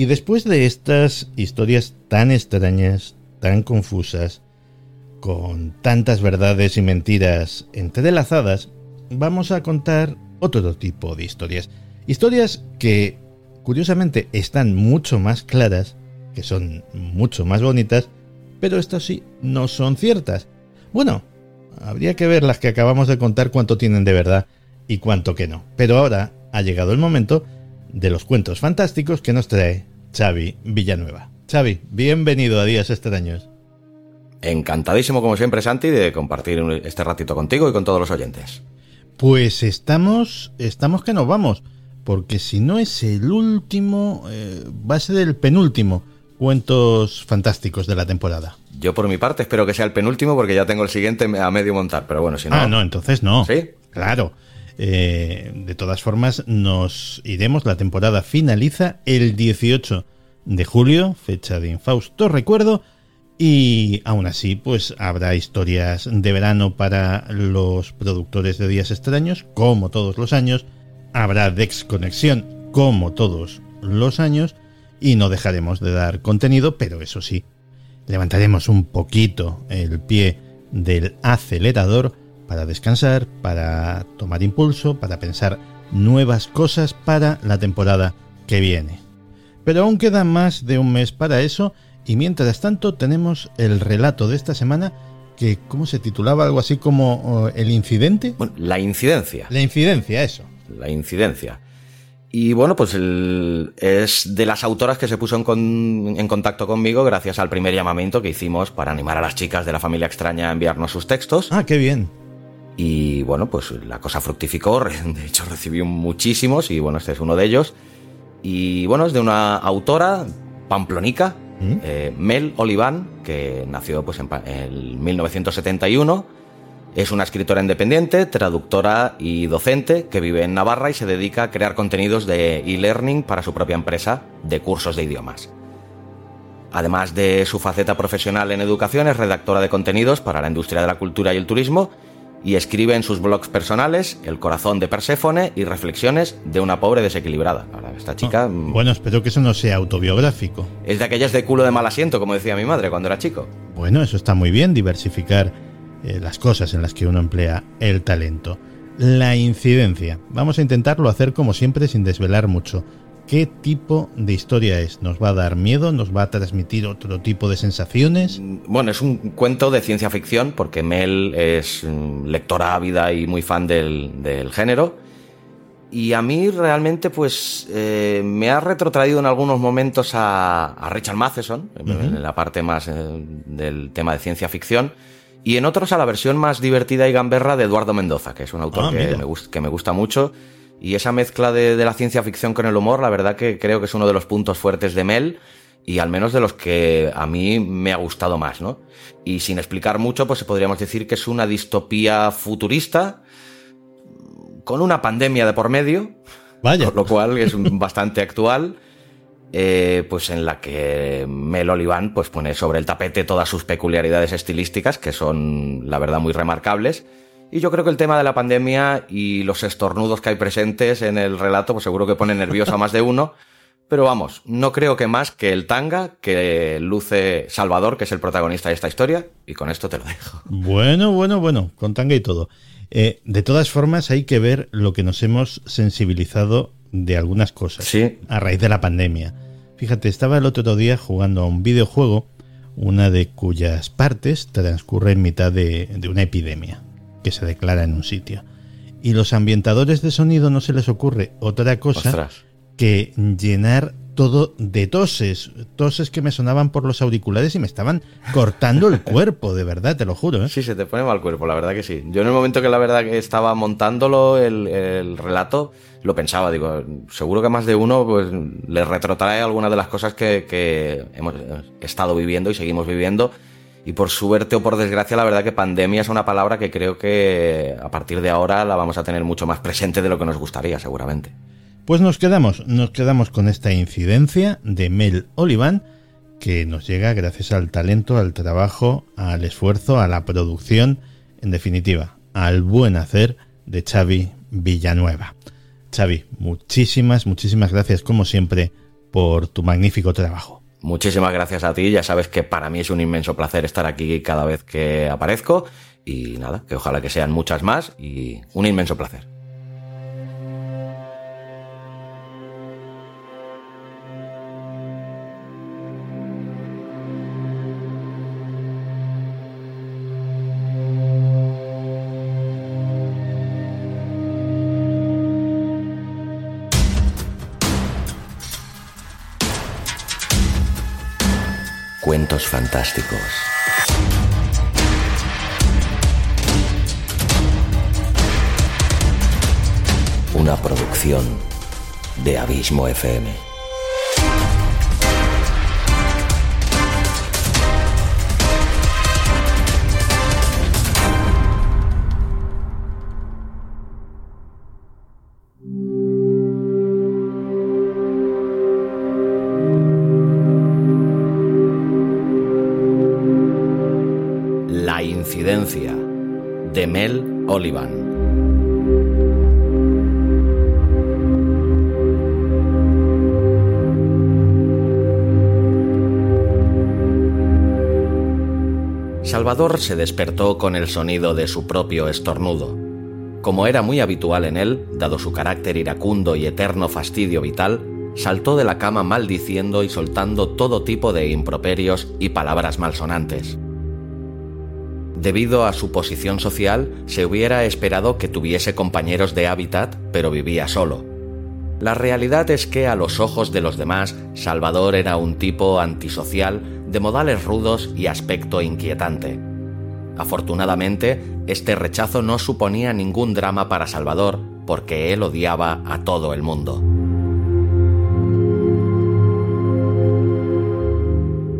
Y después de estas historias tan extrañas, tan confusas, con tantas verdades y mentiras entrelazadas, vamos a contar otro tipo de historias. Historias que, curiosamente, están mucho más claras, que son mucho más bonitas, pero estas sí no son ciertas. Bueno, habría que ver las que acabamos de contar cuánto tienen de verdad y cuánto que no. Pero ahora ha llegado el momento de los cuentos fantásticos que nos trae Xavi Villanueva. Xavi, bienvenido a Días Extraños. Encantadísimo, como siempre, Santi, de compartir este ratito contigo y con todos los oyentes. Pues estamos, estamos que nos vamos, porque si no es el último, eh, va a ser el penúltimo cuentos fantásticos de la temporada. Yo por mi parte espero que sea el penúltimo porque ya tengo el siguiente a medio montar, pero bueno, si no... Ah, no, entonces no. ¿Sí? Claro. Eh, de todas formas, nos iremos. La temporada finaliza el 18 de julio, fecha de infausto recuerdo. Y aún así, pues habrá historias de verano para los productores de Días Extraños, como todos los años. Habrá Dex Conexión, como todos los años. Y no dejaremos de dar contenido, pero eso sí, levantaremos un poquito el pie del acelerador para descansar, para tomar impulso, para pensar nuevas cosas para la temporada que viene. Pero aún queda más de un mes para eso y mientras tanto tenemos el relato de esta semana que, ¿cómo se titulaba? Algo así como oh, El incidente. Bueno, la incidencia. La incidencia, eso. La incidencia. Y bueno, pues es de las autoras que se puso en, en, contacto conmigo gracias al primer llamamiento que hicimos para animar a las chicas de la familia extraña a enviarnos sus textos. Ah, qué bien. Y bueno, pues la cosa fructificó, de hecho recibí muchísimos y bueno, este es uno de ellos. Y bueno, es de una autora pamplonica, ¿Mm? eh, Mel Oliván, que nació pues en, 1971. Es una escritora independiente, traductora y docente que vive en Navarra y se dedica a crear contenidos de e-learning para su propia empresa de cursos de idiomas. Además de su faceta profesional en educación, es redactora de contenidos para la industria de la cultura y el turismo y escribe en sus blogs personales El corazón de Perséfone y Reflexiones de una pobre desequilibrada. Para esta chica. Mm, bueno, espero que eso no sea autobiográfico. Es de aquellas de culo de mal asiento, como decía mi madre cuando era chico. Bueno, eso está muy bien, diversificar eh, las cosas en las que uno emplea el talento. La incidencia. Vamos a intentarlo hacer como siempre sin desvelar mucho. ¿Qué tipo de historia es? ¿Nos va a dar miedo? ¿Nos va a transmitir otro tipo de sensaciones? Bueno, es un cuento de ciencia ficción porque Mel es mm, lectora ávida y muy fan del, género. Y a mí realmente pues eh, me ha retrotraído en algunos momentos a, Richard Matheson, en la parte más eh, del tema de ciencia ficción, y en otros a la versión más divertida y gamberra de Eduardo Mendoza, que es un autor ah, que, me que me gusta mucho y esa mezcla de, la ciencia ficción con el humor, la verdad que creo que es uno de los puntos fuertes de Mel y al menos de los que a mí me ha gustado más, ¿no? Y sin explicar mucho, pues podríamos decir que es una distopía futurista con una pandemia de por medio, Vaya. lo cual es bastante actual. Eh, pues en la que Mel Oliván pues pone sobre el tapete todas sus peculiaridades estilísticas que son la verdad muy remarcables y yo creo que el tema de la pandemia y los estornudos que hay presentes en el relato, pues seguro que pone nervioso a más de uno. Pero vamos, no creo que más que el tanga que luce Salvador, que es el protagonista de esta historia, y con esto te lo dejo. Bueno, bueno, bueno, con tanga y todo. Eh, de todas formas, hay que ver lo que nos hemos sensibilizado de algunas cosas sí. a raíz de la pandemia. Fíjate, estaba el otro día jugando a un videojuego, una de cuyas partes transcurre en mitad de, de una epidemia que se declara en un sitio. Y los ambientadores de sonido no se les ocurre otra cosa Ostras. que llenar todo de toses, toses que me sonaban por los auriculares y me estaban cortando el cuerpo, de verdad, te lo juro. ¿eh? Sí, se te pone mal cuerpo, la verdad que sí. Yo en el momento que la verdad que estaba montándolo, el, el relato, lo pensaba, digo, seguro que más de uno pues le retrotrae algunas de las cosas que, que hemos estado viviendo y seguimos viviendo. Y por suerte o por desgracia, la verdad que pandemia es una palabra que creo que a partir de ahora la vamos a tener mucho más presente de lo que nos gustaría, seguramente. Pues nos quedamos, nos quedamos con esta incidencia de Mel Olivan que nos llega gracias al talento, al trabajo, al esfuerzo, a la producción, en definitiva, al buen hacer de Xavi Villanueva. Xavi, muchísimas, muchísimas gracias como siempre por tu magnífico trabajo. Muchísimas gracias a ti, ya sabes que para mí es un inmenso placer estar aquí cada vez que aparezco y nada, que ojalá que sean muchas más y un inmenso placer. Fantásticos. Una producción de Abismo FM. Olivan. Salvador se despertó con el sonido de su propio estornudo. Como era muy habitual en él, dado su carácter iracundo y eterno fastidio vital, saltó de la cama maldiciendo y soltando todo tipo de improperios y palabras malsonantes. Debido a su posición social, se hubiera esperado que tuviese compañeros de hábitat, pero vivía solo. La realidad es que a los ojos de los demás, Salvador era un tipo antisocial, de modales rudos y aspecto inquietante. Afortunadamente, este rechazo no suponía ningún drama para Salvador, porque él odiaba a todo el mundo.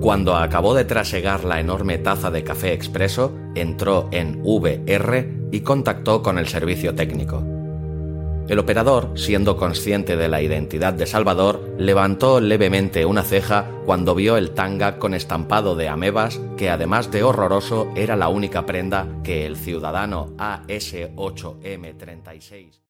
Cuando acabó de trasegar la enorme taza de café expreso, entró en VR y contactó con el servicio técnico. El operador, siendo consciente de la identidad de Salvador, levantó levemente una ceja cuando vio el tanga con estampado de amebas, que además de horroroso era la única prenda que el ciudadano AS8M36